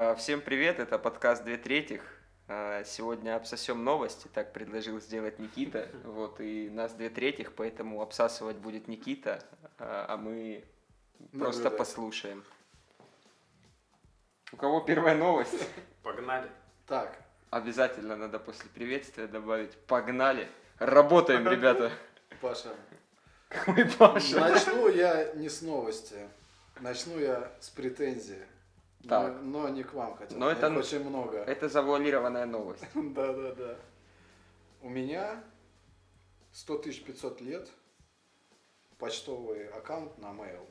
А, Всем привет, это подкаст «Две третьих». А, Сегодня обсосем новости, так предложил сделать Никита. Вот, и нас две третьих, поэтому обсасывать будет Никита, а а мы просто Наблюдать. послушаем. У кого первая новость? Погнали. Так, Обязательно надо после приветствия добавить «Погнали!» Работаем, ребята! Паша, Ой, Паша! начну я не с новости, начну я с претензии. Но- Так. Но, не к вам, хотя Но их это- очень много. Это завуалированная новость. Да, да, да. У меня 100 500 лет почтовый аккаунт на mail.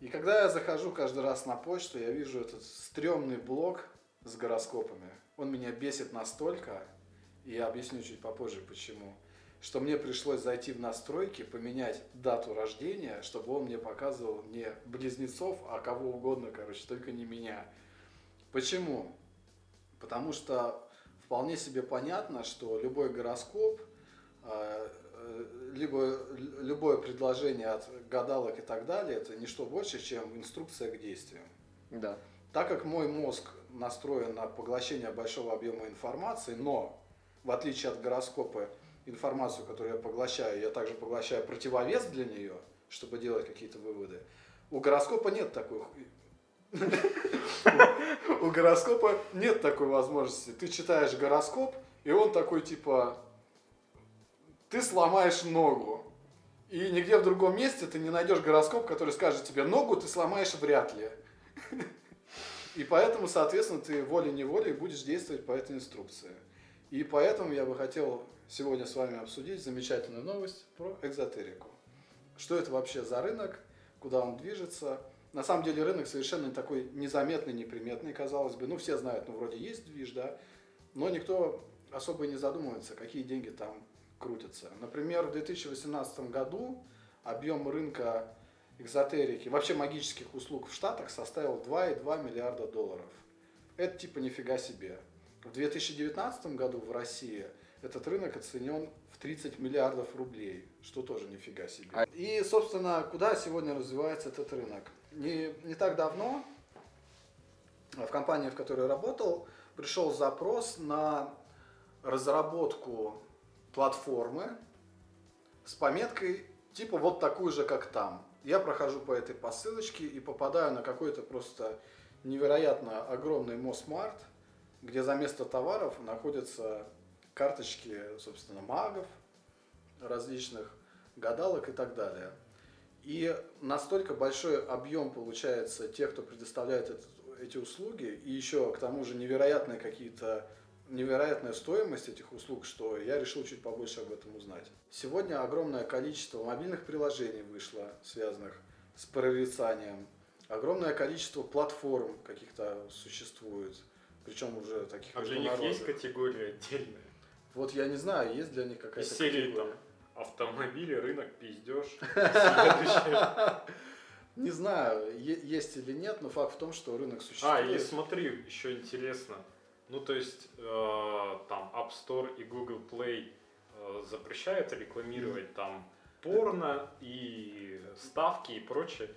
И когда я захожу каждый раз на почту, я вижу этот стрёмный блок с гороскопами. Он меня бесит настолько, и я объясню чуть попозже почему, что мне пришлось зайти в настройки, поменять дату рождения, чтобы он мне показывал не близнецов, а кого угодно, короче, только не меня. Почему? Потому что вполне себе понятно, что любой гороскоп, э, э, либо любое предложение от гадалок и так далее, это не что больше, чем инструкция к действию. Да. Так как мой мозг настроен на поглощение большого объема информации, но в отличие от гороскопа, информацию, которую я поглощаю, я также поглощаю противовес для нее, чтобы делать какие-то выводы. У гороскопа нет такой у гороскопа нет такой возможности. Ты читаешь гороскоп, и он такой типа, ты сломаешь ногу. И нигде в другом месте ты не найдешь гороскоп, который скажет тебе, ногу ты сломаешь вряд ли. И поэтому, соответственно, ты волей-неволей будешь действовать по этой инструкции. И поэтому я бы хотел сегодня с вами обсудить замечательную новость про экзотерику. Что это вообще за рынок, куда он движется. На самом деле рынок совершенно такой незаметный, неприметный, казалось бы. Ну, все знают, ну, вроде есть движ, да, но никто особо не задумывается, какие деньги там крутятся. Например, в 2018 году объем рынка экзотерики, вообще магических услуг в Штатах составил 2,2 миллиарда долларов. Это типа нифига себе. В 2019 году в России этот рынок оценен в 30 миллиардов рублей, что тоже нифига себе. А- И, собственно, куда сегодня развивается этот рынок? Не, не так давно в компании, в которой я работал, пришел запрос на разработку платформы с пометкой типа вот такую же, как там. Я прохожу по этой ссылочке и попадаю на какой-то просто невероятно огромный Мосмарт, где за место товаров находятся карточки, собственно, магов, различных гадалок и так далее. И настолько большой объем получается тех, кто предоставляет этот- эти услуги, и еще к тому же невероятные какие-то невероятная стоимость этих услуг, что я решил чуть побольше об этом узнать. Сегодня огромное количество мобильных приложений вышло, связанных с прорицанием. Огромное количество платформ каких-то существует, причем уже таких А для них есть категория отдельная? Вот я не знаю, есть для них Из какая-то серии категория. там автомобили, рынок, пиздеж. Не знаю, есть или нет, но факт в том, что рынок А, существует. и смотри, еще интересно. Ну, то есть, э, там App Store и Google Play э, запрещают рекламировать там порно и ставки и прочее,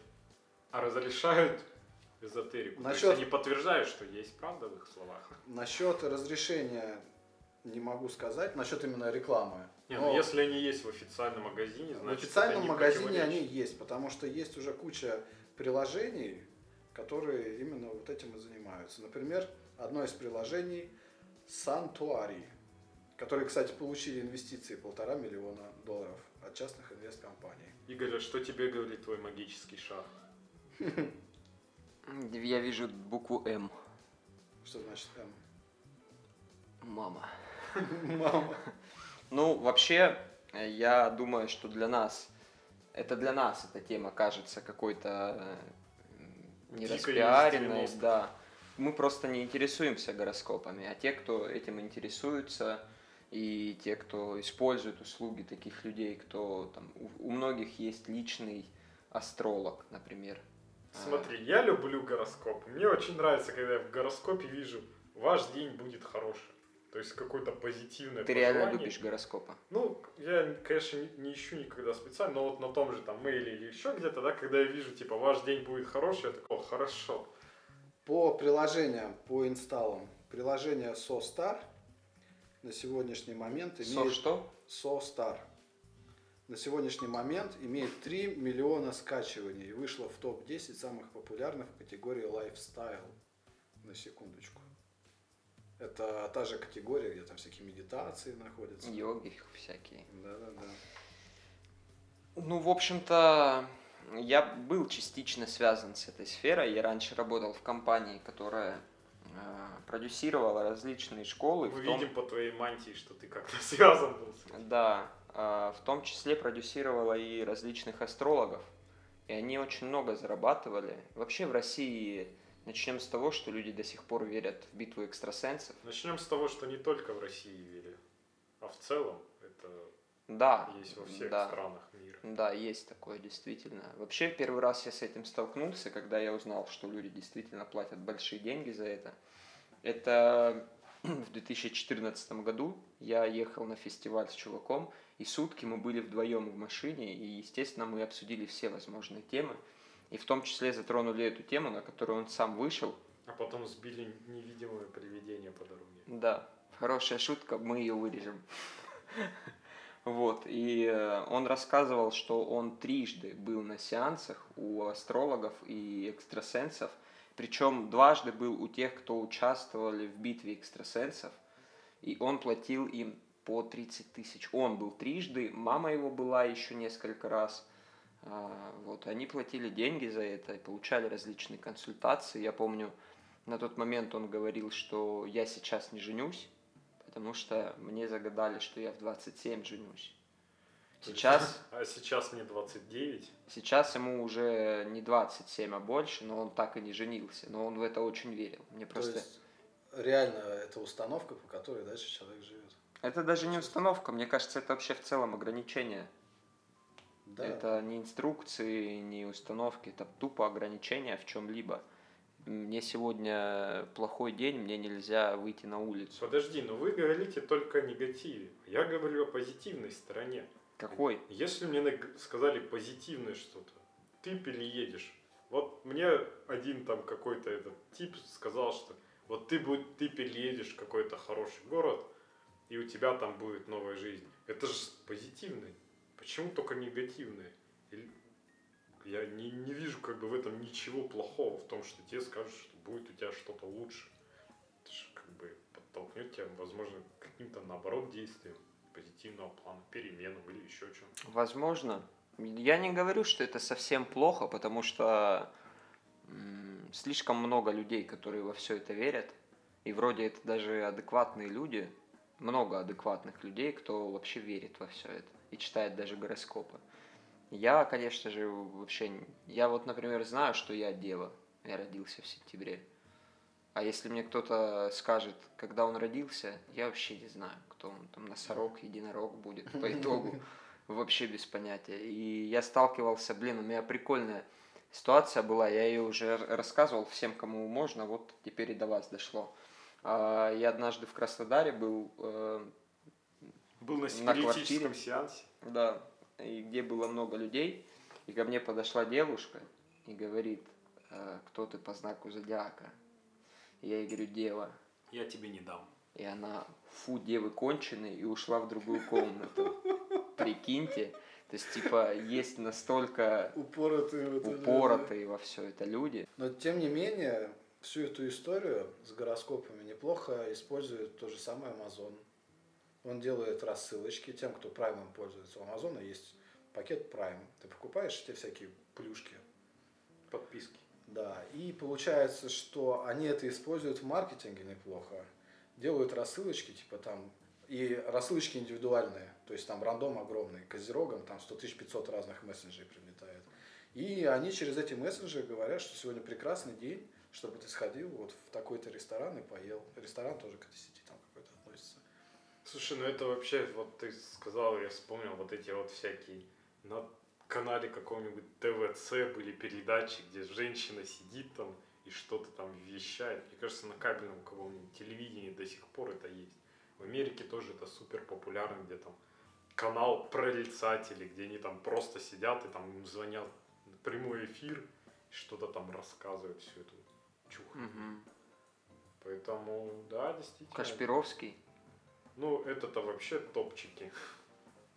а разрешают эзотерику. То Насчет- есть они подтверждают, что есть правда в их словах. Насчет разрешения не могу сказать, насчет именно рекламы. Не, Но ну если они есть в официальном магазине, в значит официальном это не магазине они есть, потому что есть уже куча приложений, которые именно вот этим и занимаются. Например, одно из приложений Santuari, которые, кстати, получили инвестиции полтора миллиона долларов от частных инвесткомпаний. Игорь, а что тебе говорит твой магический шар? Я вижу букву М. Что значит М? Мама. Мама. Ну, вообще, э, я думаю, что для нас, это для нас эта тема кажется какой-то э, нераспиаренной, из 90-х. да. Мы просто не интересуемся гороскопами, а те, кто этим интересуются, и те, кто использует услуги таких людей, кто там, у, у многих есть личный астролог, например. Смотри, я люблю гороскоп. Мне очень нравится, когда я в гороскопе вижу, ваш день будет хороший. То есть какое-то позитивное Ты реально пожелание. любишь гороскопы? Ну, я, конечно, не, не ищу никогда специально, но вот на том же там мейле или еще где-то, да, когда я вижу, типа, ваш день будет хороший, я такой, о, хорошо. По приложениям, по инсталлам. Приложение SoStar на сегодняшний момент Со имеет... что? SoStar. На сегодняшний момент имеет 3 миллиона скачиваний и вышло в топ-10 самых популярных в категории Lifestyle. На секундочку. Это та же категория, где там всякие медитации находятся. Йоги всякие. Да-да-да. Ну, в общем-то, я был частично связан с этой сферой. Я раньше работал в компании, которая э, продюсировала различные школы. Мы в том- видим по твоей мантии, что ты как-то связан был с этим. Да, в том числе продюсировала и различных астрологов. И они очень много зарабатывали. Вообще в России начнем с того, что люди до сих пор верят в битву экстрасенсов. Начнем с того, что не только в России верят, а в целом это Да, есть во всех да, странах мира. да, есть такое действительно. Вообще первый раз я с этим столкнулся, когда я узнал, что люди действительно платят большие деньги за это. Это в 2014 году я ехал на фестиваль с чуваком, и сутки мы были вдвоем в машине, и, естественно, мы обсудили все возможные темы, и в том числе затронули эту тему, на которую он сам вышел. А потом сбили невидимое привидение по дороге. Да, хорошая шутка, мы ее вырежем. Вот, и э, он рассказывал, что он трижды был на сеансах у астрологов и экстрасенсов, причем дважды был у тех, кто участвовали в битве экстрасенсов, и он платил им по 30 тысяч. Он был трижды, мама его была еще несколько раз. А, Вот, они платили деньги за это и получали различные консультации. Я помню, на тот момент он говорил, что я сейчас не женюсь, потому что мне загадали, что я в 27 женюсь. Сейчас, А сейчас мне 29. сейчас ему уже не 27, а больше, но он так и не женился. Но он в это очень верил. Мне То просто... есть реально это установка, по которой дальше человек живет. Это даже не установка, мне кажется, это вообще в целом ограничение. Да. Это не инструкции, не установки, это тупо ограничение в чем-либо. Мне сегодня плохой день, мне нельзя выйти на улицу. Подожди, но вы говорите только о негативе. Я говорю о позитивной стороне. Какой? Если мне сказали позитивное что-то, ты переедешь. Вот мне один там какой-то этот тип сказал, что вот ты, будь, ты переедешь в какой-то хороший город, и у тебя там будет новая жизнь. Это же позитивное. Почему только негативное? Я не, не вижу как бы в этом ничего плохого, в том, что тебе скажут, что будет у тебя что-то лучше. Это же как бы подтолкнет тебя, возможно, к каким-то наоборот действиям позитивного плана, переменам или еще чем-то. Возможно. Я не говорю, что это совсем плохо, потому что слишком много людей, которые во все это верят. И вроде это даже адекватные люди, много адекватных людей, кто вообще верит во все это и читает даже гороскопы. Я, конечно же, вообще... Я вот, например, знаю, что я дева. Я родился в сентябре. А если мне кто-то скажет, когда он родился, я вообще не знаю, кто он. Там носорог, единорог будет по итогу. Вообще без понятия. И я сталкивался, блин, у меня прикольная ситуация была. Я ее уже рассказывал всем, кому можно. Вот теперь и до вас дошло. А, Я однажды в Краснодаре был э, Был на На спиритическом квартире. сеансе. Да, и где было много людей, и ко мне подошла девушка и говорит, «Э, кто ты по знаку зодиака? И я ей говорю, дева. Я тебе не дам. И она, фу, девы конченые, и ушла в другую комнату. Прикиньте. То есть, типа, есть настолько Упоротые. вот это, упоротые во все это люди. Но тем не менее, всю эту историю с гороскопами неплохо использует то же самое Amazon. Он делает рассылочки тем, кто праймом пользуется. У Амазона есть пакет Prime. Ты покупаешь эти всякие плюшки. Подписки. Да, и получается, что они это используют в маркетинге неплохо. Делают рассылочки, типа там, и рассылочки индивидуальные, то есть там рандом огромный, козерогом там 100 500 разных мессенджерей прилетает. И они через эти мессенджеры говорят, что сегодня прекрасный день, чтобы ты сходил вот в такой-то ресторан и поел. Ресторан тоже к этой сети там какой-то относится. Слушай, ну это вообще, вот ты сказал, я вспомнил вот эти вот всякие на канале каком-нибудь ТВЦ были передачи, где женщина сидит там и что-то там вещает. Мне кажется, на кабельном каком-нибудь телевидении до сих пор это есть. В Америке тоже это супер популярно, где там канал прорицателей, где они там просто сидят и там им звонят прямой эфир, что-то там рассказывают всю эту чухнет. Мгм. Поэтому, да, действительно. Кашпировский. Ну, это-то вообще топчики.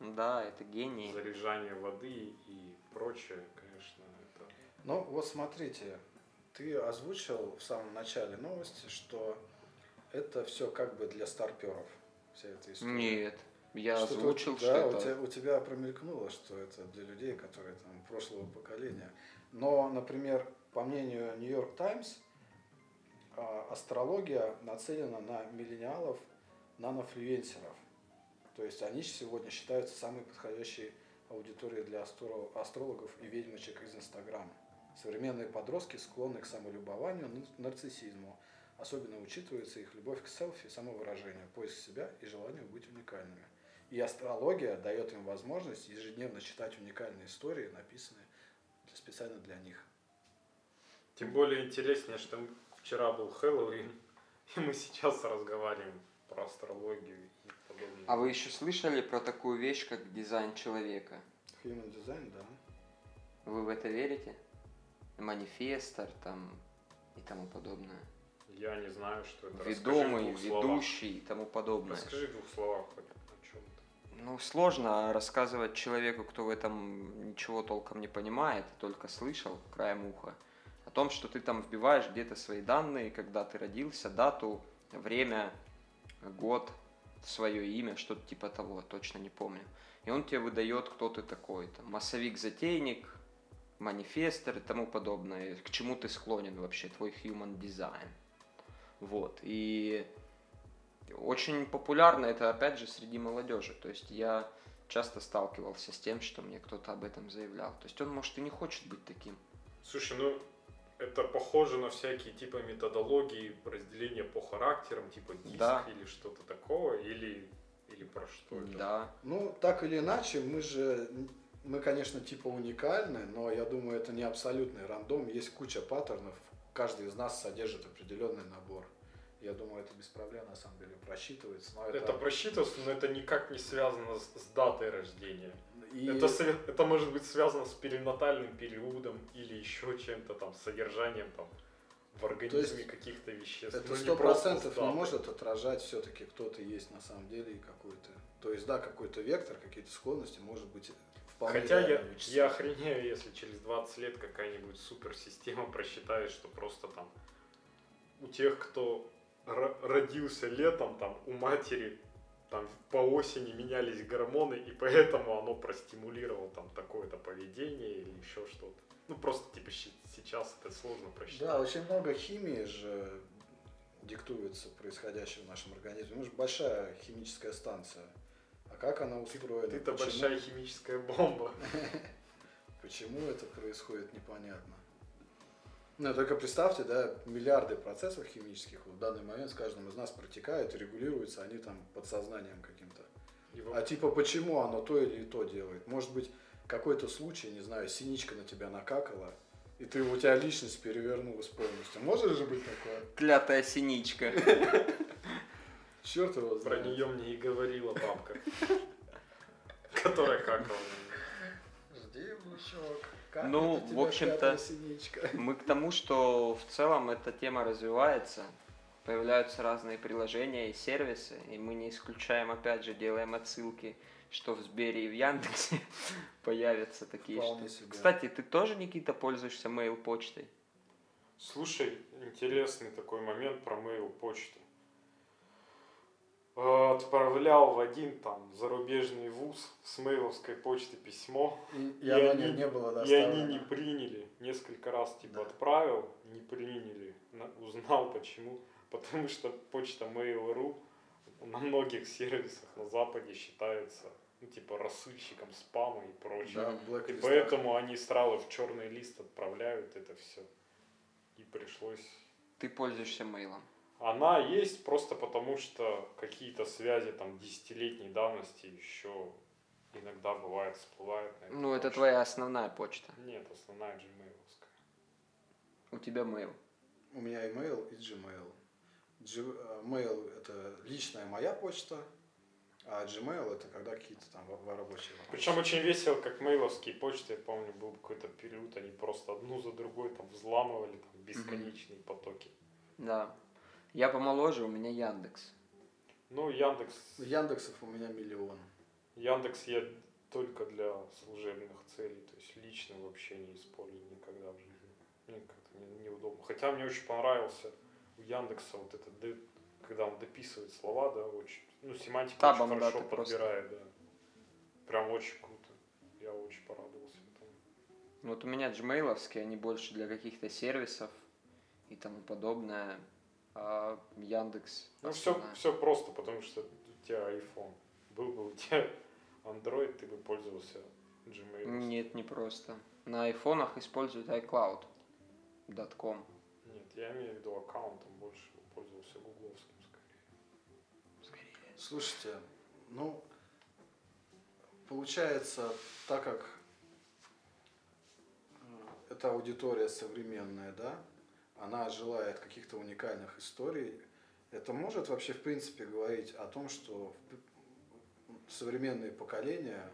Да, это гений. Заряжание воды и прочее, конечно, это... Ну вот смотрите, ты озвучил в самом начале новости, что это все как бы для старперов. Вся эта история. Нет, я Что-то озвучил, что да, это... У, тебя, у тебя промелькнуло, что это для людей, которые там прошлого поколения. Но, например, по мнению Нью-Йорк Таймс, астрология нацелена на миллениалов, нанофлюенсеров. То есть они сегодня считаются самой подходящей аудиторией для астро- астрологов и ведьмочек из Инстаграма. Современные подростки склонны к самолюбованию, нар- нарциссизму. Особенно учитывается их любовь к селфи, самовыражению, поиск себя и желанию быть уникальными. И астрология дает им возможность ежедневно читать уникальные истории, написанные специально для них. Тем более интереснее, что вчера был Хэллоуин, и мы сейчас разговариваем про астрологию и подобное. А вы еще слышали про такую вещь, как дизайн человека? Human design, да. Вы в это верите? Манифестор там и тому подобное. Я не знаю, что это. Ведомый, словах. ведущий и тому подобное. Расскажи в двух словах хоть о чем то Ну, сложно рассказывать человеку, кто в этом ничего толком не понимает, только слышал краем уха, том, что ты там вбиваешь где-то свои данные, когда ты родился, дату, время, год, свое имя, что-то типа того, точно не помню. И он тебе выдает, кто ты такой, там, массовик-затейник, манифестор и тому подобное, к чему ты склонен вообще, твой human design. Вот, и очень популярно это, опять же, среди молодежи. То есть я часто сталкивался с тем, что мне кто-то об этом заявлял. То есть он, может, и не хочет быть таким. Слушай, ну это похоже на всякие типа методологии разделения по характерам, типа диск Да. или что-то такого, или, или про что это? Да. Ну, так или иначе, мы же, мы, конечно, типа уникальны, но я думаю, это не абсолютный рандом. Есть куча паттернов, каждый из нас содержит определенный набор. Я думаю, это без проблем на самом деле просчитывается. Но это, Это просчитывается, но это никак не связано с, с датой рождения. И- Это, это может быть связано с перинатальным периодом или еще чем-то там, содержанием там в организме каких-то веществ. Это Ну, сто процентов не может отражать все-таки кто ты есть на самом деле и какой-то. То есть, да, какой-то вектор, какие-то склонности, может быть, вполне Хотя я, вычислить. я охренею, если через 20 лет какая-нибудь суперсистема просчитает, что просто там у тех, кто ро- родился летом, там у матери там по осени менялись гормоны, и поэтому оно простимулировало там такое-то поведение или еще что-то. Ну просто типа сейчас это сложно просчитать. Да, очень много химии же диктуется происходящее в нашем организме. Мы же большая химическая станция. А как она устроена? Ты-то почему, большая химическая бомба. почему это происходит, непонятно. Ну, только представьте, да, миллиарды процессов химических вот в данный момент с каждым из нас протекают регулируются они там подсознанием каким-то. И вот А типа почему оно то или то делает? Может быть, какой-то случай, не знаю, синичка на тебя накакала, и ты у тебя личность перевернулась полностью. Может же быть такое? Клятая синичка. Черт его про знает. нее мне и говорила бабка, которая какала. Жди, внучок. Как Ну, это в общем-то? Мы к тому, что в целом эта тема развивается, появляются разные приложения и сервисы, и мы не исключаем, опять же, делаем отсылки, что в Сбере и в Яндексе появятся такие Вполне штуки. себе. Кстати, ты тоже, Никита, пользуешься mail почтой? Слушай, интересный такой момент про mail почту. Э, Отправлял в один там зарубежный вуз с мейловской почты письмо, И, и И они- не, было и они не приняли. Несколько раз типа Да. отправил, не приняли. На- Узнал почему. Потому что почта Mail.ru на многих сервисах на Западе считается ну, типа рассылщиком спама и прочего. Да, И поэтому они сразу в черный лист отправляют это все. И пришлось... Ты пользуешься мейлом. Она есть просто потому, что какие-то связи там десятилетней давности еще иногда бывает всплывают. Ну, это почту. твоя основная почта. Нет, основная gmail У тебя mail. У меня email и Gmail. G- э, Mail – это личная моя почта, А Gmail это когда какие-то там рабочие вопросы. Причем очень весело, как мейловские почты, я помню, был какой-то период, они просто одну за другой там взламывали там, бесконечные потоки. Да. Я помоложе, у меня Яндекс. Ну, Яндекс, Яндексов у меня миллион. Яндекс я только для служебных целей, то есть лично вообще не использую никогда в жизни. Мне как-то не- неудобно. Хотя мне очень понравился у Яндекса вот это, д- когда он дописывает слова, да, очень, ну, семантика Табом, очень да, хорошо просто- подбирает, да. Прям очень круто. Я очень порадовался этому. Вот у меня джмейловские, они больше для каких-то сервисов и тому подобное. А Яндекс. Ну, все, все просто, потому что у тебя iPhone. Был бы у тебя Android, ты бы пользовался Gmail. Нет, не просто. На айфонах используют iCloud.com. Нет, я имею в виду аккаунтом больше пользовался гугловским скорее. Слушайте, ну, получается, так как э, эта аудитория современная, да, она желает каких-то уникальных историй, это может вообще в принципе говорить о том, что современные поколения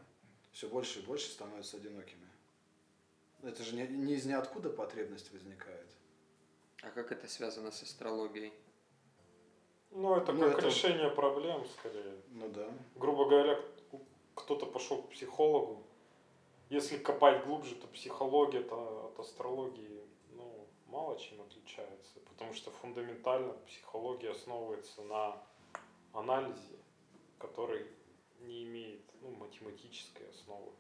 все больше и больше становятся одинокими. Это же не, не из ниоткуда потребность возникает. А как это связано с астрологией? Ну, это Ну, как это- решение проблем, скорее. Ну да. Грубо говоря, кто-то пошел к психологу. Если копать глубже, то психология -то от астрологии мало чем отличается. Потому что фундаментально психология основывается на анализе, который не имеет ну, математической основы.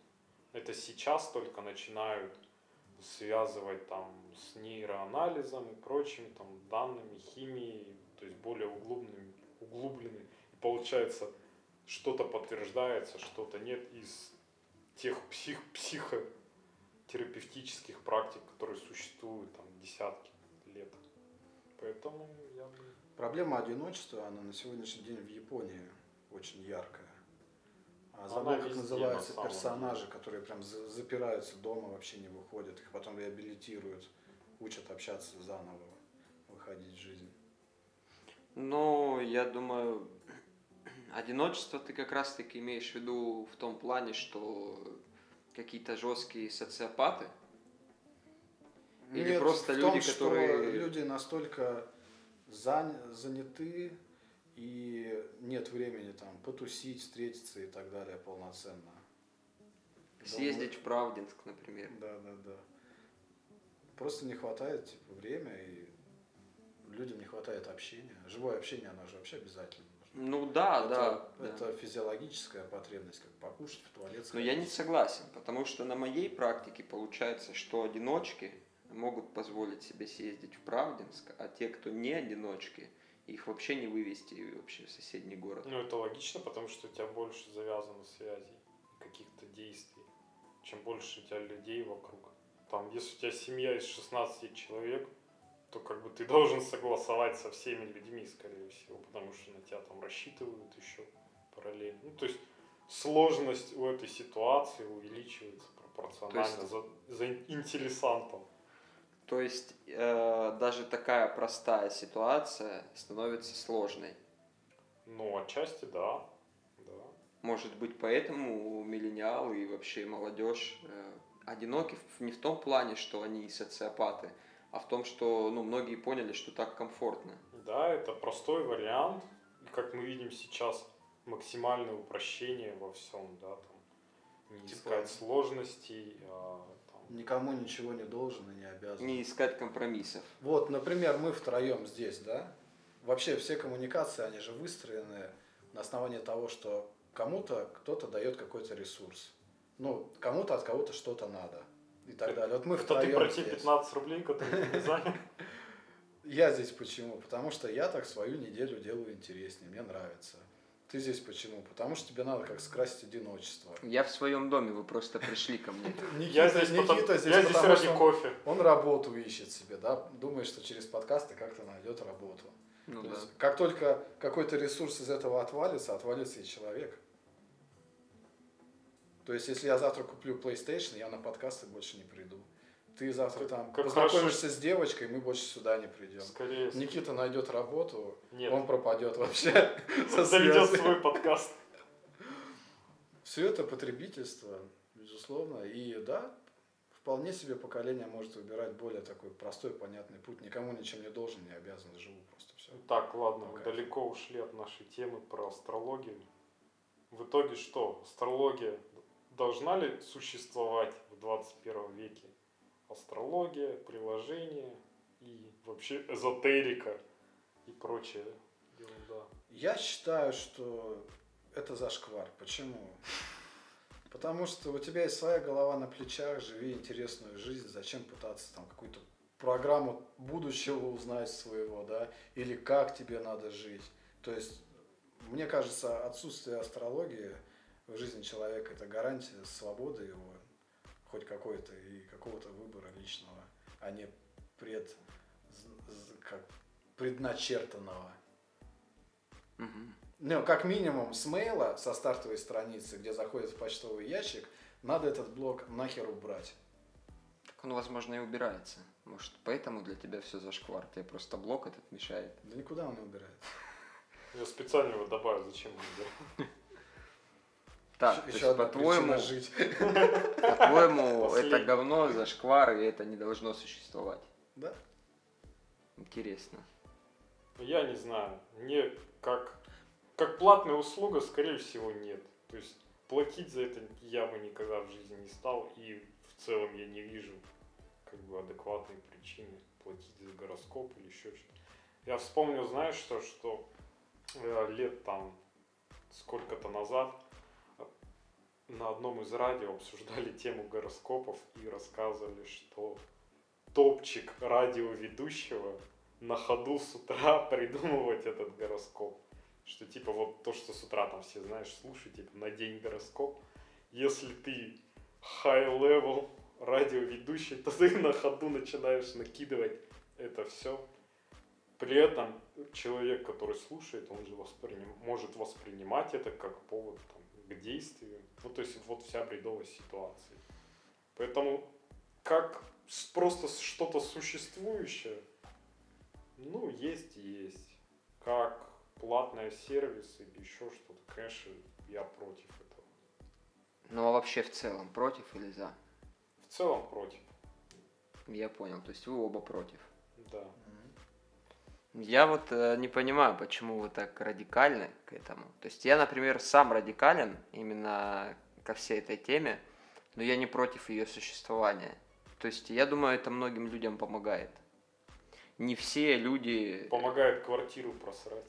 Это сейчас только начинают связывать там с нейроанализом и прочими там данными, химией, то есть более углубленными, углубленными. И получается, что-то подтверждается, что-то нет из тех псих, психотерапевтических практик, которые существуют там десятки лет. Поэтому я бы... Проблема одиночества, она на сегодняшний день в Японии очень яркая. А забыл, как называются на персонажи, деле. которые прям за- запираются дома, вообще не выходят, их потом реабилитируют, учат общаться заново, выходить в жизнь. Ну, я думаю, одиночество ты как раз-таки имеешь в виду в том плане, что какие-то жесткие социопаты. Или Нет, просто в люди, том, что которые- люди настолько зан- заняты и нет времени там потусить, встретиться и так далее полноценно. Съездить в Правдинск, например. Да, да, да. Просто не хватает типа время и людям не хватает общения. Живое общение, оно же вообще обязательно. Ну да, это, да. да. это физиологическая потребность, как покушать, в туалет Но я не сходить. согласен, потому что на моей практике получается, что одиночки могут позволить себе съездить в Правдинск, а те, кто не одиночки, их вообще не вывести вообще в соседний город. Ну, это логично, потому что у тебя больше завязано связей, каких-то действий, чем больше у тебя людей вокруг. Там, если у тебя семья из 16 человек, то как бы ты должен согласовать со всеми людьми, скорее всего, потому что на тебя там рассчитывают еще параллельно. Ну, то есть сложность у этой ситуации увеличивается пропорционально То за, за интересантом. То есть э, даже такая простая ситуация становится сложной. Ну, отчасти да. Да. Может быть, поэтому миллениалы и вообще молодежь э, одиноки не в том плане, что они социопаты, а в том, что ну, многие поняли, что так комфортно. Да, это простой вариант. И как мы видим сейчас, максимальное упрощение во всем, да, там, не Типа- искать сложностей, а, Никому ничего не должен и не обязан. Не искать компромиссов. Вот, например, мы втроем здесь, да? Вообще все коммуникации, они же выстроены на основании того, что кому-то кто-то дает какой-то ресурс. Ну, кому-то от кого-то что-то надо. И так далее. Вот мы Это ты втроем про те здесь. 15 рублей, которые ты не занял? Я здесь почему? Потому что я так свою неделю делаю интереснее, мне нравится. Ты здесь почему? Потому что тебе надо как скрасить одиночество. Я в своем доме, вы просто пришли ко мне. Я здесь, потому, Никита здесь, я здесь потому ради что он- кофе. Он работу ищет себе, да, думает, что через подкасты как-то найдет работу. Ну То да. есть, как только какой-то ресурс из этого отвалится, отвалится и человек. То есть, если я завтра куплю PlayStation, я на подкасты больше не приду. Ты завтра там как познакомишься с девочкой, мы больше сюда не придем. Скорее, Никита найдет работу, нет. он пропадет вообще Заведет свой подкаст. Все это потребительство, безусловно. И да, вполне себе поколение может выбирать более такой простой, понятный путь. Никому ничем не должен, не обязан, живу просто все. Так, ладно, мы далеко ушли от нашей темы про астрологию. В итоге что? Астрология должна ли существовать в 21 веке? Астрология, приложение и вообще эзотерика и прочее ерунда. Я считаю, что это зашквар. Почему? Потому что у тебя есть своя голова на плечах, живи интересную жизнь, зачем пытаться там какую-то программу будущего узнать своего, да, или как тебе надо жить. То есть, мне кажется, отсутствие астрологии в жизни человека это гарантия свободы его, хоть какой-то, и какого-то выбора личного, а не пред, как, предначертанного. Мгм. Ну, как минимум, с мейла, со стартовой страницы, где заходит в почтовый ящик, надо этот блок нахер убрать. Так он, возможно, и убирается. Может, поэтому для тебя все зашквар. Тебе просто блок этот мешает. Да никуда он не убирает. Я специально его добавил, зачем он убирал? Так, Еще- есть, по-твоему, жить. по-твоему, это говно, зашквар, и это не должно существовать. Да? Интересно. Я не знаю. Мне как, как платная услуга, скорее всего, нет. То есть платить за это я бы никогда в жизни не стал. И в целом я не вижу как бы адекватной причины платить за гороскоп или еще что-то. Я вспомнил, знаешь что, что э, лет там сколько-то назад на одном из радио обсуждали тему гороскопов и рассказывали, что топчик радиоведущего на ходу с утра придумывать этот гороскоп. Что типа вот то, что с утра там все, знаешь, слушают, типа на день гороскоп. Если ты high-level радиоведущий, то ты на ходу начинаешь накидывать это все. При этом человек, который слушает, он же восприним- может воспринимать это как повод там, к действию. Ну, то есть вот вся бредовая ситуация. Поэтому как просто что-то существующее, ну, есть и есть. Как платный сервис или еще что-то, конечно, я против этого. Ну а вообще в целом, против или за? В целом против, Я понял, то есть вы оба против. да. Я вот э, не понимаю, почему вы так радикальны к этому. То есть я, например, сам радикален именно ко всей этой теме, но я не против ее существования. То есть я думаю, это многим людям помогает. Не все люди... Помогает квартиру просрать.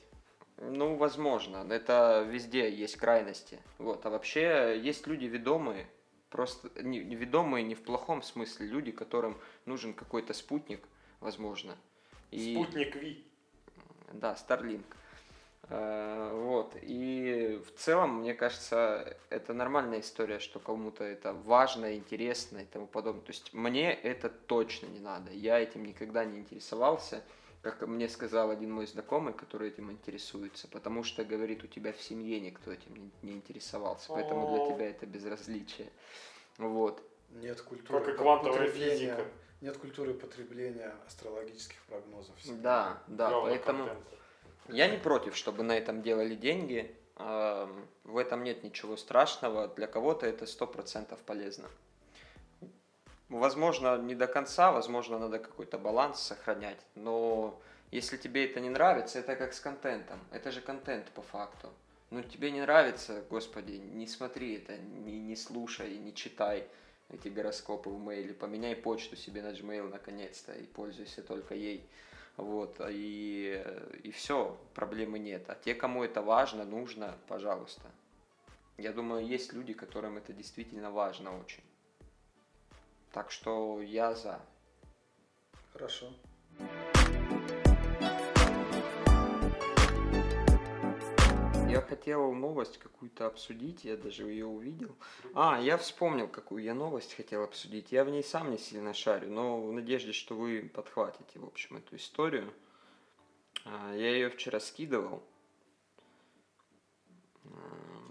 Ну, возможно. Это везде есть крайности. Вот. А вообще есть люди ведомые, просто не, ведомые не в плохом смысле, люди, которым нужен какой-то спутник, возможно. И... Спутник Ви. Да, Starlink. Э, Вот. И в целом, мне кажется, это нормальная история, что кому-то это важно, интересно и тому подобное. То есть мне это точно не надо. Я этим никогда не интересовался, как мне сказал один мой знакомый, который этим интересуется, потому что, говорит, у тебя в семье никто этим не, интересовался, поэтому для тебя это безразличие. Вот. Нет культуры Как и квантовая физика. Нет культуры потребления астрологических прогнозов. в семье. Да, да, Говно поэтому... контента. Я не против, чтобы на этом делали деньги. Эм, В этом нет ничего страшного. Для кого-то это сто процентов полезно. Возможно, не до конца, возможно, надо какой-то баланс сохранять. Но если тебе это не нравится, это как с контентом. Это же контент по факту. Ну, тебе не нравится, господи, не смотри это, не, не слушай, не читай эти гороскопы в мейле. Поменяй почту себе на Gmail наконец-то и пользуйся только ей. Вот, и, и все, проблемы нет. А те, кому это важно, нужно, пожалуйста. Я думаю, есть люди, которым это действительно важно очень. Так что я за. Хорошо. Я хотел новость какую-то обсудить, я даже ее увидел. А, я вспомнил, какую я новость хотел обсудить. Я в ней сам не сильно шарю, но в надежде, что вы подхватите, в общем, эту историю. А, Я ее вчера скидывал.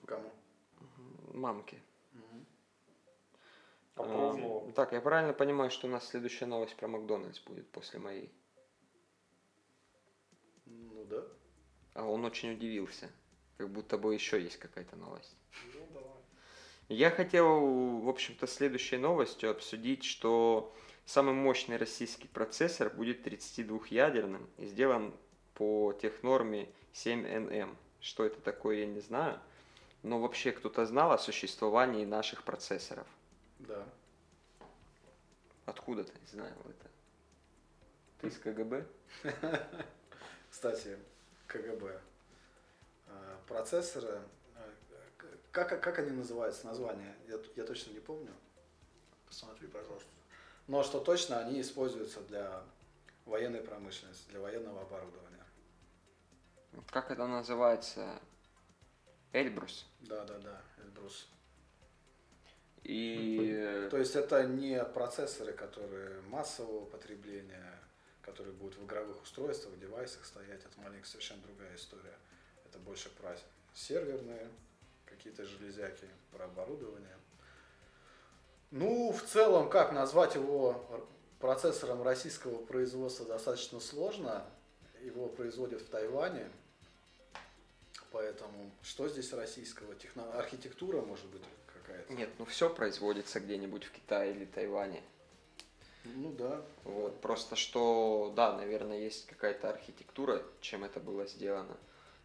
Кому? Мамке. Мгм. Попробовал. А, Так, я правильно понимаю, что у нас следующая новость про Макдональдс будет после моей. Ну да. А он очень удивился. Как будто бы еще есть какая-то новость. Ну, давай. Я хотел, в общем-то, следующей новостью обсудить, что самый мощный российский процессор будет 32-ядерным и сделан по технорме 7NM. Что это такое, я не знаю. Но вообще кто-то знал о существовании наших процессоров? Да. Откуда ты знал это? Ты из КГБ? Кстати, КГБ. А, процессоры, как, как они называются, название, я, я точно не помню. Посмотри, пожалуйста. Но что точно, они используются для военной промышленности, для военного оборудования. Как это называется? Эльбрус? Да, да, да, Эльбрус. И... То есть это не процессоры, которые массового потребления, которые будут в игровых устройствах, в девайсах стоять, это маленькая совершенно другая история. Это больше про серверные какие-то железяки, про оборудование. Ну, в целом, как назвать его процессором российского производства достаточно сложно. Его производят в Тайване. Поэтому что здесь российского? Техно... Архитектура, может быть, какая-то? Нет, ну все производится где-нибудь в Китае или Тайване. Ну да. Вот, просто что, да, наверное, есть какая-то архитектура, чем это было сделано.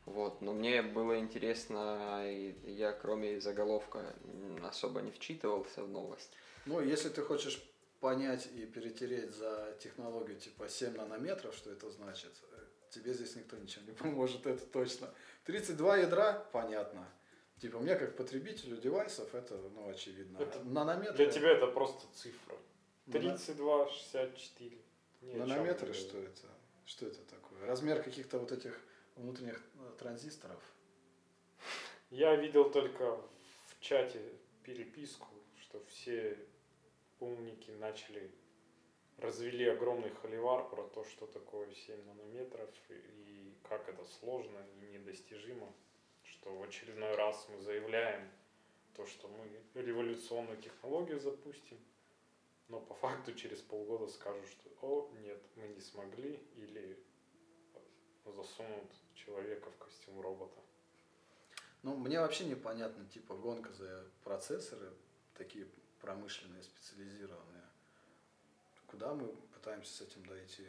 Вот, но мне было интересно, я кроме заголовка особо не вчитывался в новость. Ну, если ты хочешь понять и перетереть за технологию типа 7 нанометров, что это значит, тебе здесь никто ничем не поможет, это точно. 32 ядра, понятно. Типа мне как потребителю девайсов это, ну, очевидно. Это Нанометры. Для тебя это просто цифра. 32, 64. Ни Нанометры, что это? Что это такое? Размер каких-то вот этих внутренних э, транзисторов. Я видел только в чате переписку, что все умники начали развели огромный холивар про то, что такое 7 нанометров и как это сложно и недостижимо, что в очередной раз мы заявляем то, что мы революционную технологию запустим, но по факту через полгода скажут, что о, нет, мы не смогли, или засунут человека в костюм робота. Ну, мне вообще непонятно, типа, гонка за процессоры, такие промышленные, специализированные. Куда мы пытаемся с этим дойти?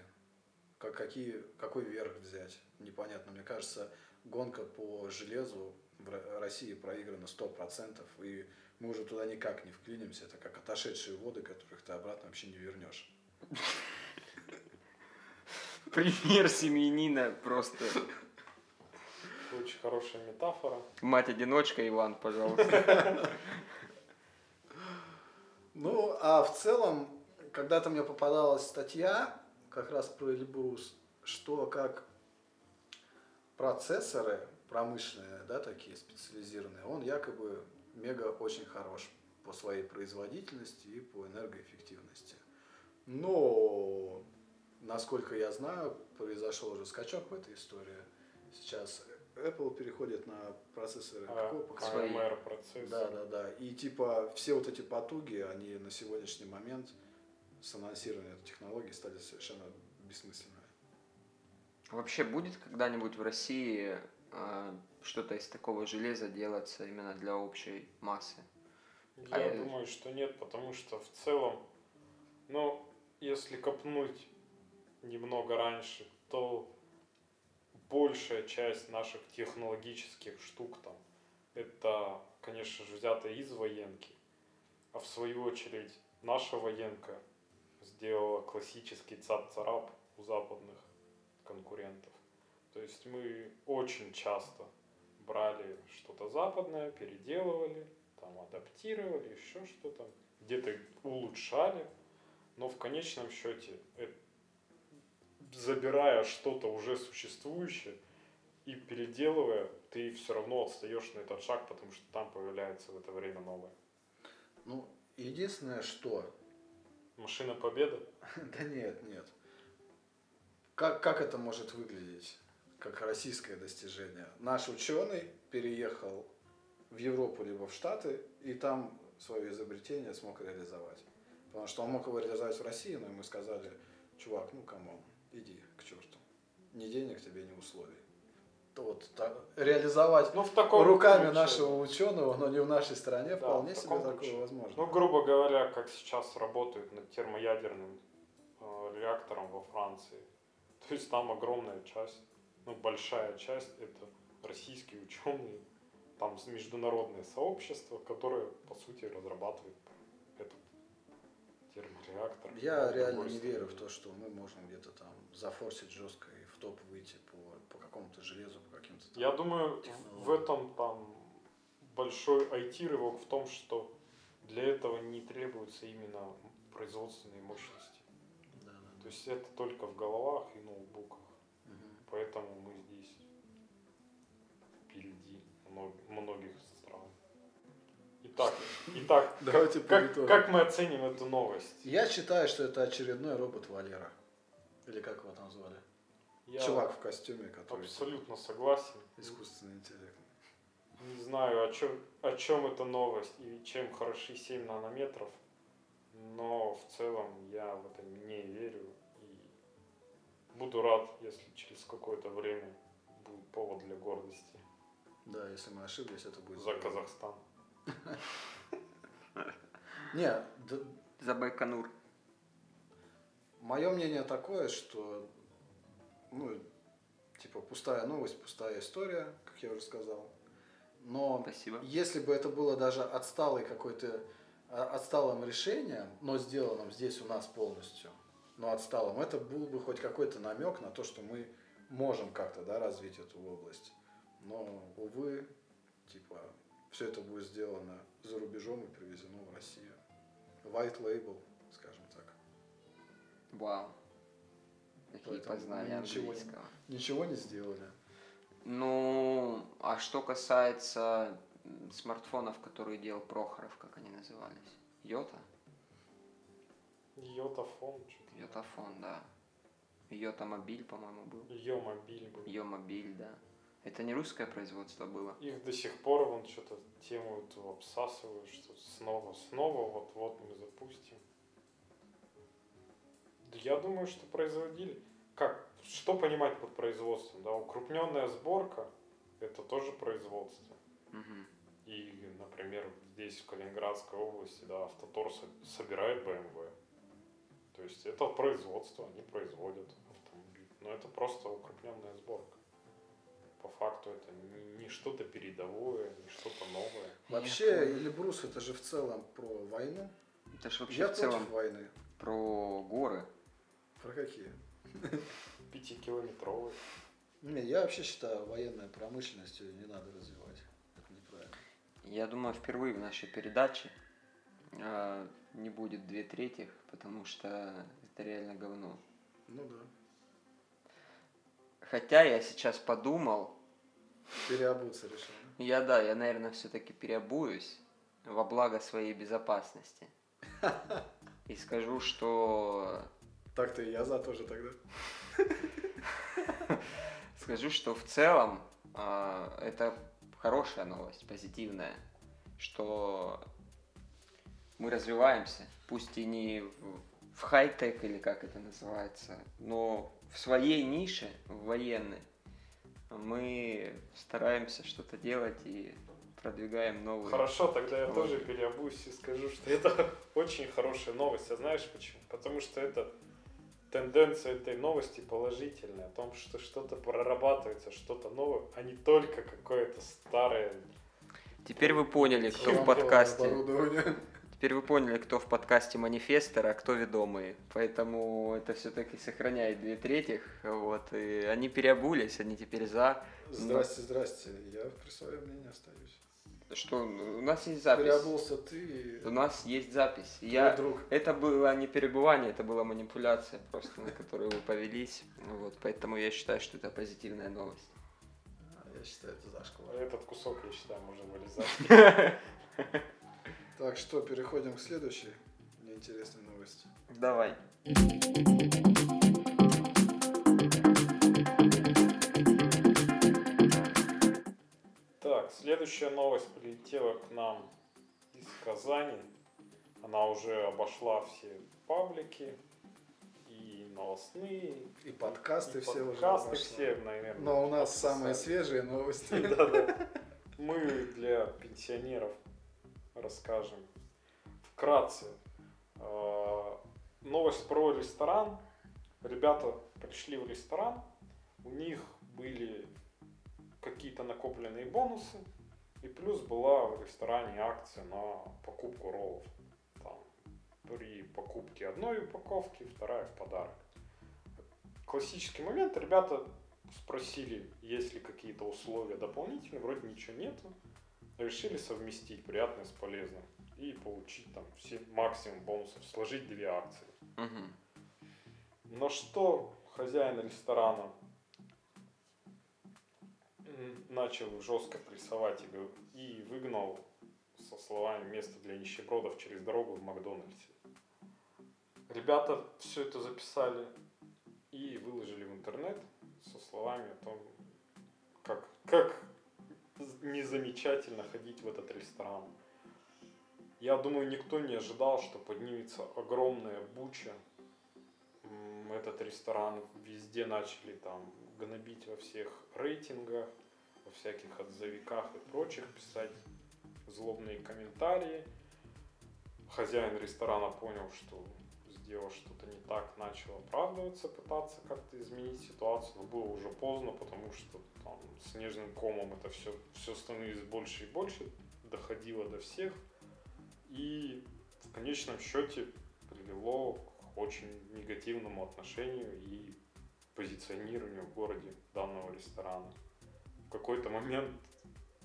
Как, какие, какой верх взять? Непонятно. Мне кажется, гонка по железу в Ро- России проиграна 100%, и мы уже туда никак не вклинимся. Это как отошедшие воды, которых ты обратно вообще не вернешь. Пример семьянина просто. Очень хорошая метафора. Мать-одиночка, Иван, пожалуйста. Ну, а в целом, когда-то мне попадалась статья как раз про Эльбрус, что как процессоры промышленные, да, такие специализированные, он якобы мега очень хорош по своей производительности и по энергоэффективности. Но, насколько я знаю, произошел уже скачок в этой истории. Сейчас Apple переходит на процессоры А, какого поколения? Свои. AMR процесс. Да, да, да. И типа все вот эти потуги, они на сегодняшний момент с анонсированием этой технологии стали совершенно бессмысленными. Вообще будет когда-нибудь в России э, что-то из такого железа делаться именно для общей массы? Я А я- думаю, что нет, потому что в целом, ну, если копнуть немного раньше, то большая часть наших технологических штук там, это, конечно же, взято из военки. А в свою очередь, наша военка сделала классический цап-царап у западных конкурентов. То есть мы очень часто брали что-то западное, переделывали, там адаптировали, еще что-то, где-то улучшали, но в конечном счете, э, забирая что-то уже существующее и переделывая, ты все равно отстаешь на этот шаг, потому что там появляется в это время новое. Ну, единственное, что... Машина Победы? Да нет, нет. Как, как это может выглядеть? Как российское достижение. Наш ученый переехал в Европу либо в Штаты, и там свое изобретение смог реализовать. Потому что он мог его реализовать в России, но ему сказали, чувак, ну come on, иди к черту. Ни денег тебе, ни условий. вот, та- реализовать Ну, в таком руками ключе, нашего ученого, но не в нашей стране, Да, вполне в себе такое ключе. возможно. Ну, грубо говоря, как сейчас работают над термоядерным э, реактором во Франции. То есть там огромная часть, ну, большая часть это российские ученые, там международное сообщество, которое, по сути, разрабатывает термореактор. Я в реально не верю в то, что мы можем где-то там зафорсить жестко и в топ выйти по, по какому-то железу, по каким-то там Я думаю, в технологиям. этом там большой IT-рывок в том, что для этого не требуется именно производственные мощности. Да, да, да. То есть это только в головах и ноутбуках. Мгм. Поэтому мы здесь впереди мно- многих стран. Итак, итак Давайте как, подытожим. как мы оценим эту новость? Я считаю, что это очередной робот Валера. Или как его там звали? Я Чувак в костюме, который абсолютно согласен. искусственный интеллект. Не знаю, о чем, о чем эта новость и чем хороши 7 нанометров, но в целом я в это не верю и буду рад, если через какое-то время будет повод для гордости Да, если мы ошиблись, это будет... за. Казахстан. Не, За Байконур. Мое мнение такое, что, ну, типа, пустая новость, пустая история, как я уже сказал. Но Спасибо. если бы это было даже отсталой какой-то, а, отсталым решением, но сделанным здесь у нас полностью, но отсталым, это был бы хоть какой-то намек на то, что мы можем как-то, да, развить эту область. Но, увы, типа, все это будет сделано за рубежом и привезено в Россию. White label, скажем так. Вау. Какие Поэтому познания ничего английского. Ничего не сделали. Ну, а что касается смартфонов, которые делал Прохоров, как они назывались? Йота? Йотафон, что-то. Йотафон, да. Йота Мобиль, по-моему, был. Йо мобиль был. Йо Мобиль, да. Это не русское производство было. Их до сих пор вон что-то тему эту обсасывают, что снова, снова вот-вот мы запустим. Да Я думаю, что производили. Как? Что понимать под производством? Да, укрупненная сборка это тоже производство. Мгм. И, например, здесь в Калининградской области, да, Автотор со- собирает BMW. То есть это производство, они производят автомобиль. Но это просто укрепленная сборка. По факту это не, не что-то передовое, не что-то новое. Вообще. Эльбрус это же в целом про войну. Это же вообще Я в целом войны. про горы. Про какие? Пятикилометровый. Не, я вообще считаю, военная промышленность ее не надо развивать. Это неправильно. Я думаю, впервые в нашей передаче э, не будет две третьих, потому что это реально говно. Ну да. Хотя я сейчас подумал, Переобуться решил. я да, я, наверное, все-таки переобуюсь во благо своей безопасности. И скажу, что Так-то и я за тоже тогда. скажу, что в целом а, это хорошая новость, позитивная, что мы развиваемся, пусть и не в хай-тек или как это называется, но в своей нише, в военной, мы стараемся что-то делать и продвигаем новые. Хорошо, тогда я тоже переобуюсь и скажу, что это очень хорошая новость. А знаешь почему? Потому что это тенденция этой новости положительная, о том, что что-то прорабатывается, что-то новое, а не только какое-то старое. Теперь вы поняли, кто в подкасте. Теперь вы поняли, кто в подкасте манифестор, а кто ведомые. Поэтому это все-таки сохраняет две третьих. Вот. И они переобулись, они теперь за. Здрасте, здрасте. Я при своем мнении остаюсь. Что, у нас есть запись. Переобулся ты У нас есть запись. твой Я... друг. Это было не перебывание, это была манипуляция просто, на которую вы повелись. Вот, поэтому я считаю, что это позитивная новость. А, Я считаю, это зашквар. Этот кусок, я считаю, можно вырезать. Так, что, переходим к следующей неинтересной новости. Давай. Так, следующая новость прилетела к нам из Казани. Она уже обошла все паблики и новостные, И подкасты и все уже. подкасты вошло. все, наверное. Но у нас описали. самые свежие новости. Да-да. Мы для пенсионеров расскажем вкратце. Э, Новость про ресторан. Ребята пришли в ресторан, у них были какие-то накопленные бонусы, и плюс была в ресторане акция на покупку роллов. Там, при покупке одной упаковки, вторая в подарок. Классический момент, ребята спросили, есть ли какие-то условия дополнительные, вроде ничего нету. Решили совместить приятное с полезным и получить там все максимум бонусов, сложить две акции. Мгм. На что хозяин ресторана начал жестко прессовать и выгнал со словами «место для нищебродов через дорогу в Макдональдсе». Ребята все это записали и выложили в интернет со словами о том, как, как незамечательно ходить в этот ресторан. Я думаю, никто не ожидал, что поднимется огромная буча. Этот ресторан везде начали там гнобить во всех рейтингах, во всяких отзывиках и прочих, писать злобные комментарии. Хозяин ресторана понял, что сделал что-то не так, начал оправдываться, пытаться как-то изменить ситуацию, но было уже поздно, потому что там снежным комом это все, все становилось больше и больше, доходило до всех. И в конечном счете привело к очень негативному отношению и позиционированию в городе данного ресторана. В какой-то момент,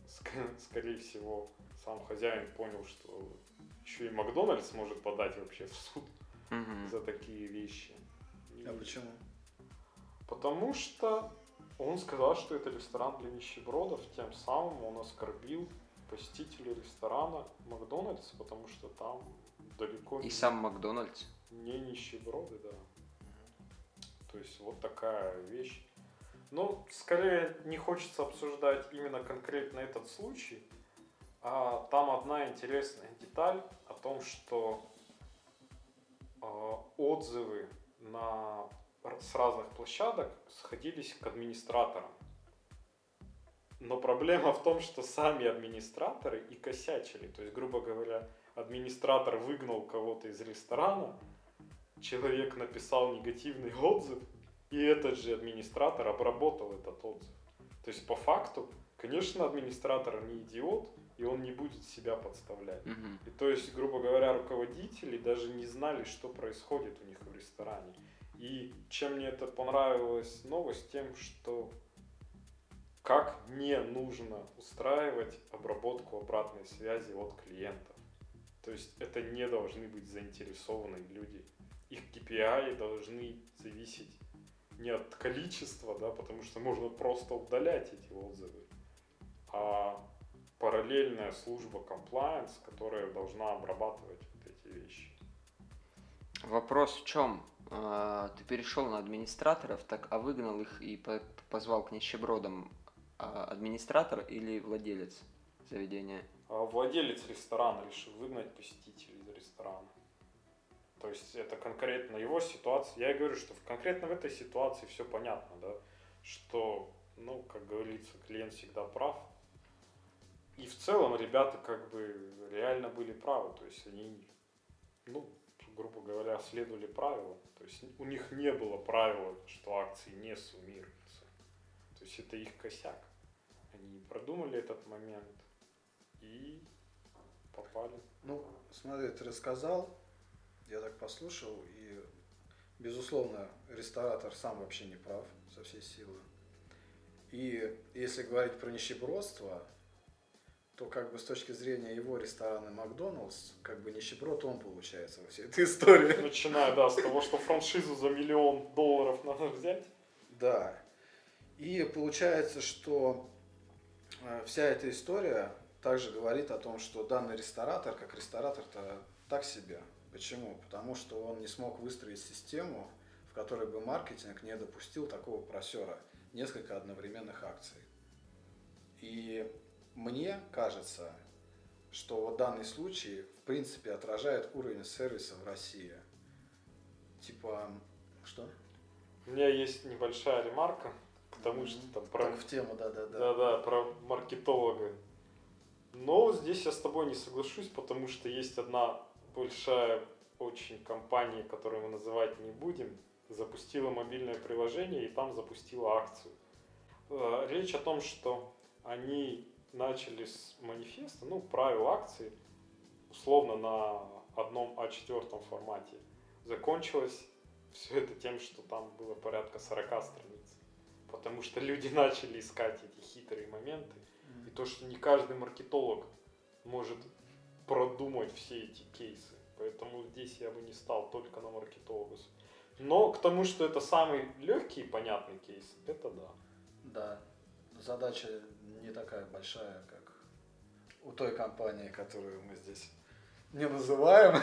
ск- скорее всего, сам хозяин понял, что еще и Макдональдс может подать вообще в суд Мгм. за такие вещи. И- А почему? Потому что он сказал, что это ресторан для нищебродов, тем самым он оскорбил посетителей ресторана Макдональдс, потому что там далеко И не, сам Макдональдс. не нищеброды, да. То есть вот такая вещь. Ну, скорее не хочется обсуждать именно конкретно этот случай, а там одна интересная деталь о том, что отзывы на, с разных площадок сходились к администраторам. Но проблема в том, что сами администраторы и косячили. То есть, грубо говоря, администратор выгнал кого-то из ресторана, человек написал негативный отзыв, и этот же администратор обработал этот отзыв. То есть, по факту, конечно, администратор не идиот, и он не будет себя подставлять. Мгм. И то есть, грубо говоря, руководители даже не знали, что происходит у них в ресторане. И чем мне это понравилась новость, тем, что как не нужно устраивать обработку обратной связи от клиентов. То есть это не должны быть заинтересованные люди. Их KPI должны зависеть не от количества, да, потому что можно просто удалять эти отзывы, а параллельная служба compliance, которая должна обрабатывать вот эти вещи. Вопрос в чем? А, Ты перешел на администраторов, так а выгнал их и по- позвал к нищебродам а, администратор или владелец заведения? А Владелец ресторана решил выгнать посетителей из ресторана. То есть это конкретно его ситуация. Я и говорю, что конкретно в этой ситуации все понятно, да, что, ну, как говорится, клиент всегда прав. И в целом ребята как бы реально были правы. То есть они, ну, грубо говоря, следовали правилам. То есть у них не было правила, что акции не суммируются. То есть это их косяк. Они продумали этот момент и попали. Ну, смотри, ты рассказал, я так послушал, и, безусловно, ресторатор сам вообще не прав со всей силы. И если говорить про нищебродство, то как бы с точки зрения его ресторана Макдоналдс, как бы нищеброд он получается во всей этой истории. Начиная, да, с того, что франшизу за миллион долларов надо взять. Да. И получается, что э, вся эта история также говорит о том, что данный ресторатор, как ресторатор-то так себе. Почему? Потому что он не смог выстроить систему, в которой бы маркетинг не допустил такого просера. Несколько одновременных акций. И мне кажется, что вот данный случай в принципе отражает уровень сервиса в России. Типа, что? У меня есть небольшая ремарка к тому, что там про... Так в тему, да-да-да. Да-да, про маркетолога. Но здесь я с тобой не соглашусь, потому что есть одна большая очень компания, которую мы называть не будем, запустила мобильное приложение и там запустила акцию. Э, речь о том, что они начали с манифеста, ну, правил акции, условно на одном А4 формате. Закончилось все это тем, что там было порядка 40 страниц. Потому что люди начали искать эти хитрые моменты. И то, что не каждый маркетолог может продумать все эти кейсы. Поэтому здесь я бы не стал только на маркетолога. Но к тому, что это самый легкий и понятный кейс, это да. Да. Задача не такая большая, как у той компании, которую мы здесь не называем.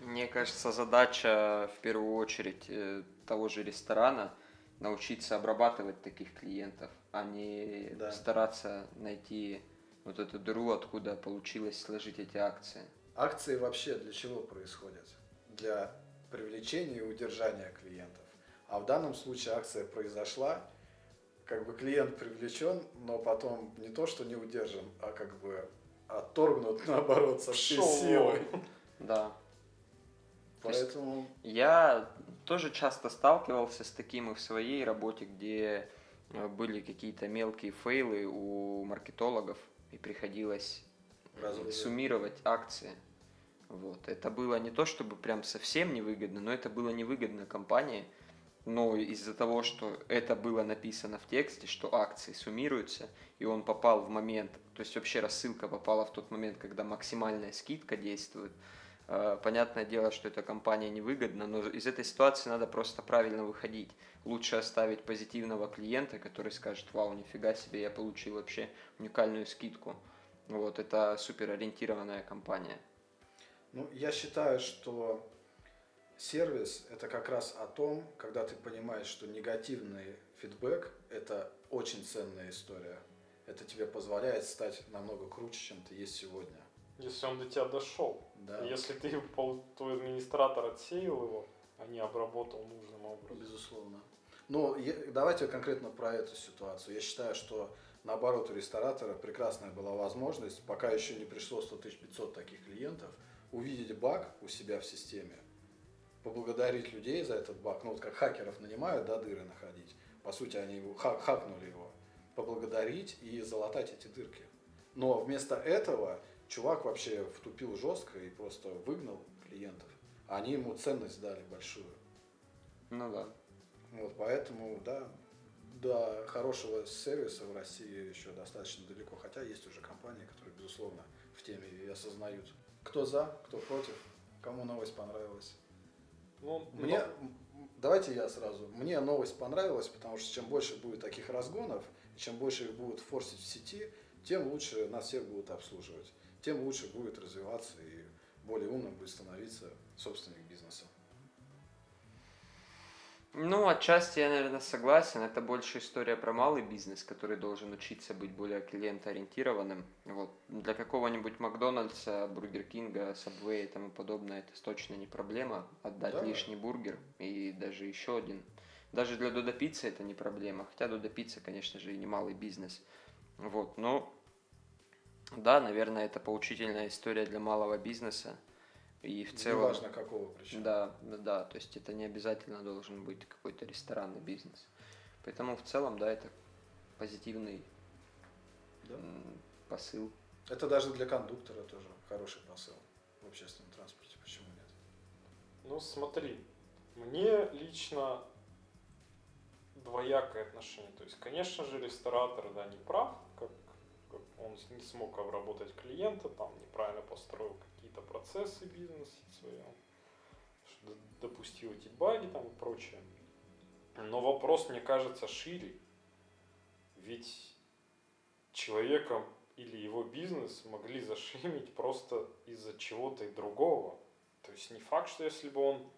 Мне кажется, задача в первую очередь э, того же ресторана научиться обрабатывать таких клиентов, а не Да. стараться найти вот эту дыру, откуда получилось сложить эти акции. Акции вообще для чего происходят? Для привлечения и удержания клиентов. А в данном случае акция произошла, как бы клиент привлечен, но потом не то, что не удержан, а как бы отторгнут, наоборот, со всей силой. Да. То Поэтому Я тоже часто сталкивался с таким и в своей работе, где э, были какие-то мелкие фейлы у маркетологов, и приходилось Разрулить. суммировать акции. Вот. Это было не то, чтобы прям совсем невыгодно, но это было невыгодно компании. Но из-за того, что это было написано в тексте, что акции суммируются, и он попал в момент, то есть вообще рассылка попала в тот момент, когда максимальная скидка действует, Э, Понятное дело, что эта компания невыгодна, но из этой ситуации надо просто правильно выходить. Лучше оставить позитивного клиента, который скажет, вау, нифига себе, я получил вообще уникальную скидку. Вот, это суперориентированная компания. Ну, я считаю, что сервис это как раз о том, когда ты понимаешь, что негативный фидбэк это очень ценная история. Это тебе позволяет стать намного круче, чем ты есть сегодня. Если он до тебя дошел. Да, Если ты твой администратор отсеял его, а не обработал нужным образом. безусловно. Но я- давайте конкретно про эту ситуацию. Я считаю, что наоборот у ресторатора прекрасная была возможность, пока еще не пришло 100 500 таких клиентов, увидеть баг у себя в системе, поблагодарить людей за этот баг. Ну вот как хакеров нанимают, да, дыры находить. По сути, они его, ха- хакнули его. Поблагодарить и залатать эти дырки. Но вместо этого чувак вообще втупил жестко и просто выгнал клиентов. Они ему ценность дали большую. Ну да. Вот, поэтому, да, до хорошего сервиса в России еще достаточно далеко. Хотя есть уже компании, которые, безусловно, в теме и осознают. Кто за, кто против, кому новость понравилась. Ну, Мне, м, давайте я сразу. Мне новость понравилась, потому что чем больше будет таких разгонов, чем больше их будут форсить в сети, тем лучше нас всех будут обслуживать. Тем лучше будет развиваться и более умным будет становиться собственник. Ну, отчасти я, наверное, согласен. Это больше история про малый бизнес, который должен учиться быть более клиентоориентированным. Вот. Для какого-нибудь Макдональдса, Бургер Кинга, Сабвея и тому подобное это точно не проблема. Отдать Да. лишний бургер и даже еще один. Даже для Додо Пиццы это не проблема. Хотя Додо Пицца, конечно же, и не малый бизнес. Вот. Но да, наверное, это поучительная история для малого бизнеса. И в целом... Неважно какого причем. Да, да, да, то есть это не обязательно должен быть какой-то ресторанный бизнес. Поэтому в целом, да, это позитивный Да. посыл. Это даже для кондуктора тоже хороший посыл в общественном транспорте. Почему нет? ну смотри, мне лично двоякое отношение. То есть, конечно же, ресторатор, да, не прав, как, как он не смог обработать клиента, там неправильно построил какие-то процессы в бизнесе своем, допустил эти баги там и прочее. Но вопрос, мне кажется, шире. Ведь человека или его бизнес могли зашимить просто из-за чего-то и другого. То есть не факт, что если бы он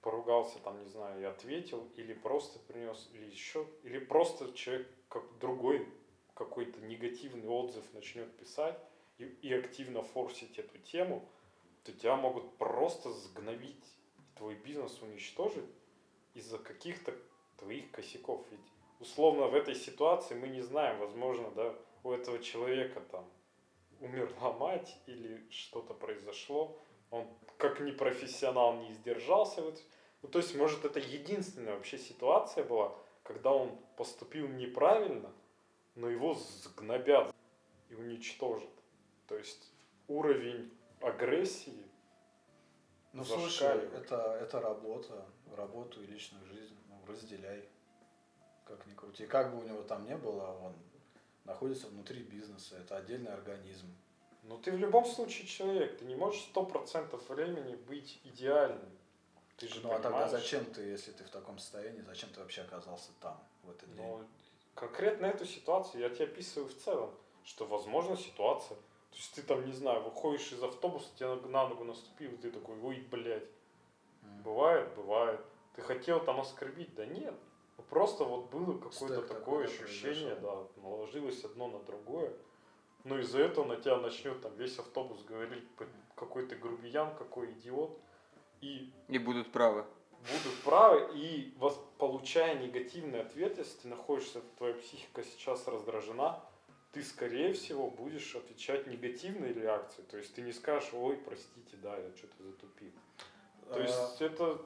поругался, там, не знаю, и ответил, или просто принес, или еще, или просто человек как другой какой-то негативный отзыв начнет писать и, и активно форсить эту тему, то тебя могут просто сгновить, твой бизнес уничтожить из-за каких-то твоих косяков. Ведь условно в этой ситуации мы не знаем, возможно, да, у этого человека там умерла мать или что-то произошло, он как непрофессионал не сдержался. Вот. Ну, то есть, может, это единственная вообще ситуация была, когда он поступил неправильно, но его сгнобят и уничтожат. То есть уровень агрессии Ну слушай, это, это работа, работу и личную жизнь, ну, разделяй, как ни крути. Как бы у него там не было, он находится внутри бизнеса, это отдельный организм. Но ты в любом случае человек, ты не можешь сто процентов времени быть идеальным. Ты же ну понимаешь, а тогда зачем ты, если ты в таком состоянии, зачем ты вообще оказался там в этот день? Но конкретно эту ситуацию я тебе описываю в целом, что возможно ситуация. То есть ты там, не знаю, выходишь из автобуса, тебе на ногу наступил, и ты такой, ой, блядь. М. Бывает, бывает. Ты хотел там оскорбить, да нет. Ну, Просто вот было какое-то такое да, ощущение, да, произошел. наложилось одно на другое. Но из-за этого на тебя начнет там весь автобус говорить, какой ты грубиян, какой идиот. И И будут правы. будут правы, и получая негативный ответ, если ты находишься, твоя психика сейчас раздражена, ты, скорее всего, будешь отвечать негативной реакцией. То есть ты не скажешь, ой, простите, да, я что-то затупил. То А, есть это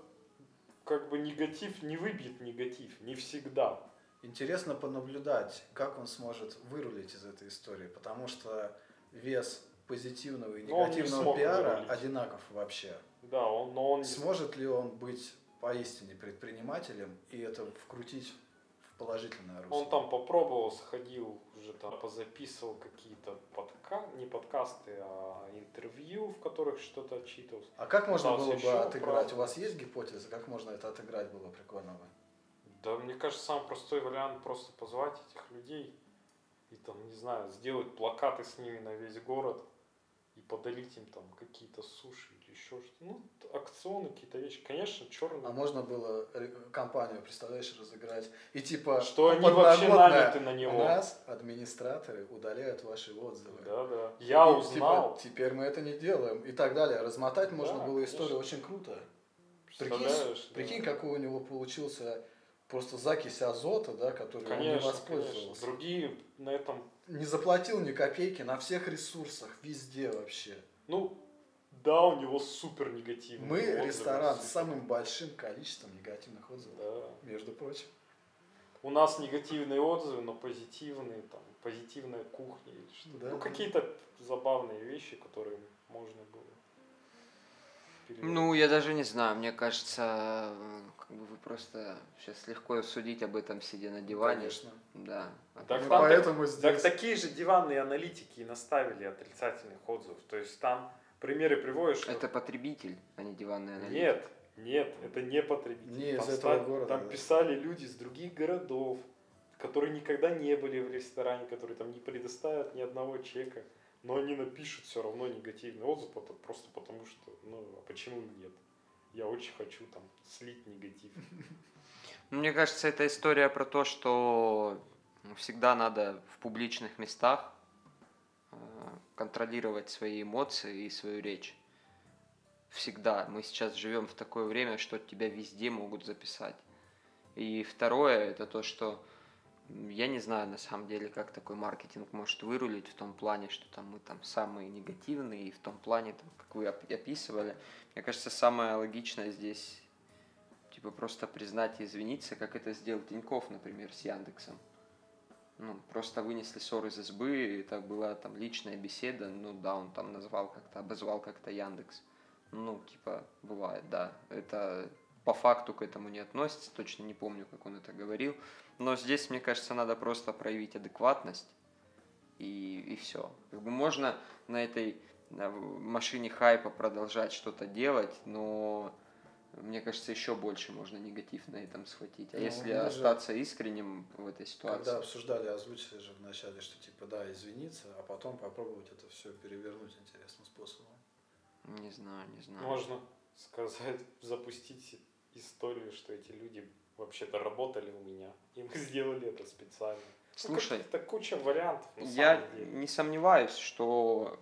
как бы негатив не выбьет негатив, не всегда. Интересно понаблюдать, как он сможет вырулить из этой истории, потому что вес позитивного и негативного пиара вырулить. одинаков вообще. Да, он, но он Сможет ли он быть поистине предпринимателем и это вкрутить положительное русло? Он там попробовал, сходил, уже там позаписывал какие-то подка... не подкасты, а интервью, в которых что-то отчитывался. А как можно пытался было бы отыграть? правда. У вас есть гипотеза, как можно это отыграть было прикольно бы? Да, мне кажется, самый простой вариант просто позвать этих людей и там, не знаю, сделать плакаты с ними на весь город и подарить им там какие-то суши еще что-то. Ну, акционы, какие-то вещи. Конечно, черные. А можно было компанию, представляешь, разыграть? И типа Что они вообще наняты на У него. нас администраторы удаляют ваши отзывы. Да, да. Я И, узнал. типа, теперь мы это не делаем. И так далее. Размотать можно Да, было конечно. историю очень круто. Прикинь, да. прикинь, какой у него получился просто закись азота, да, который он не Конечно, конечно. воспользовался. Другие на этом Не заплатил ни копейки на всех ресурсах, везде вообще. Ну, да, у него супер негативный. Мы отзывы, ресторан с самым большим количеством негативных отзывов, Да. между прочим. У нас негативные отзывы, но позитивные, там, позитивная кухня или что Да, Ну, да. какие-то забавные вещи, которые можно было. перевернуть. Ну, я даже не знаю, мне кажется, как бы вы просто сейчас легко судить об этом, сидя на диване. Конечно. Да. Так там поэтому Так здесь... такие же диванные аналитики и наставили отрицательных отзывов. То есть там примеры приводишь. Это потребитель, а не диванный аналитик. Нет, нет, это не потребители. Не из Там этого ста- города, Там да. писали люди из других городов, которые никогда не были в ресторане, которые там не предоставят ни одного чека, но они напишут все равно негативный отзыв, просто потому что, ну, а почему нет? Я очень хочу там слить негатив. Ну, Мне кажется, это история про то, что всегда надо в публичных местах э, контролировать свои эмоции и свою речь. Всегда. Мы сейчас живем в такое время, что тебя везде могут записать. И второе, это то, что я не знаю на самом деле, как такой маркетинг может вырулить в том плане, что там мы там самые негативные, и в том плане, там, как вы оп- описывали. Мне кажется, самое логичное здесь типа просто признать и извиниться, как это сделал Тиньков, например, с Яндексом. Ну, просто вынесли ссор из избы, так была там личная беседа, ну да, он там назвал как-то, обозвал как-то Яндекс. Ну, типа, бывает, да. Это по факту к этому не относится, точно не помню, как он это говорил. Но здесь, мне кажется, надо просто проявить адекватность, и, и все. Как бы можно на этой машине хайпа продолжать что-то делать, но мне кажется, еще больше можно негатив на этом схватить. А Ну, если мы же- остаться искренним в этой ситуации? Когда обсуждали, озвучили же вначале, что типа да, извиниться, а потом попробовать это все перевернуть интересным способом. Не знаю, не знаю. Можно сказать, запустить историю, что эти люди вообще-то работали у меня, и мы сделали это специально. Ну, Слушай, это куча вариантов на я самом деле. не сомневаюсь, что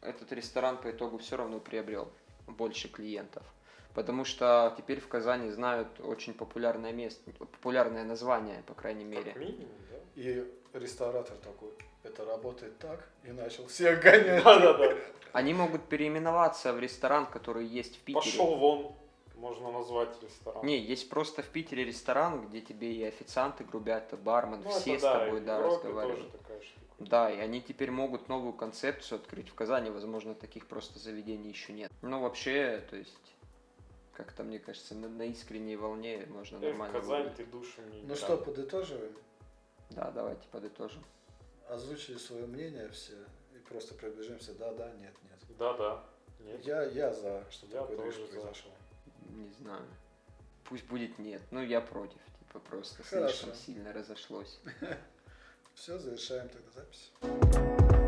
этот ресторан по итогу все равно приобрел больше клиентов. Потому что теперь в Казани знают очень популярное место, популярное название, по крайней мере. Как минимум, да? И ресторатор такой, это работает так, и начал всех гонять. Да-да-да. Они могут переименоваться в ресторан, который есть в Питере. Пошел вон, можно назвать ресторан. Не, есть просто в Питере ресторан, где тебе и официанты грубят, и бармен, Ну, все это с да, тобой, да, разговаривают. тоже такая штука. Да, и они теперь могут новую концепцию открыть в Казани, возможно, таких просто заведений еще нет. Ну, вообще, то есть, как-то, мне кажется, на, на искренней волне можно в нормально Казань выиграть. ты душу не Ну играл. что, подытоживаем? Да, давайте подытожим. Озвучили свое мнение все и просто приближаемся. Да, да, нет, нет. Да-да. Нет. Я, я за, что Я движ тоже за. произошел. Не знаю. Пусть будет нет. Ну, я против. Типа, просто Хорошо. слишком сильно разошлось. Все, завершаем тогда запись.